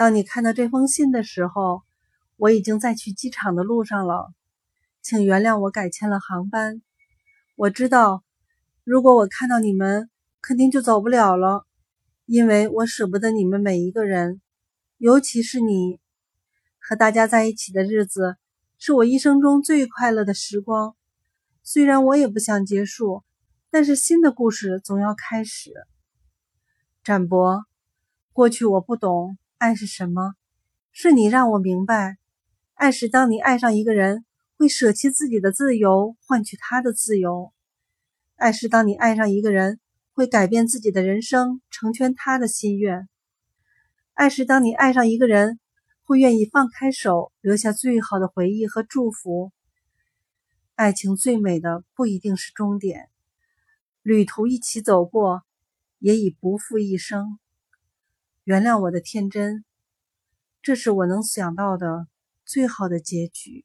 当你看到这封信的时候，我已经在去机场的路上了，请原谅我改签了航班。我知道，如果我看到你们，肯定就走不了了，因为我舍不得你们每一个人，尤其是你。和大家在一起的日子是我一生中最快乐的时光。虽然我也不想结束，但是新的故事总要开始。展博，过去我不懂爱是什么，是你让我明白。爱是当你爱上一个人，会舍弃自己的自由，换取他的自由。爱是当你爱上一个人，会改变自己的人生，成全他的心愿。爱是当你爱上一个人，会愿意放开手，留下最好的回忆和祝福。爱情最美的不一定是终点，旅途一起走过，也已不负一生。原谅我的天真，这是我能想到的。最好的结局。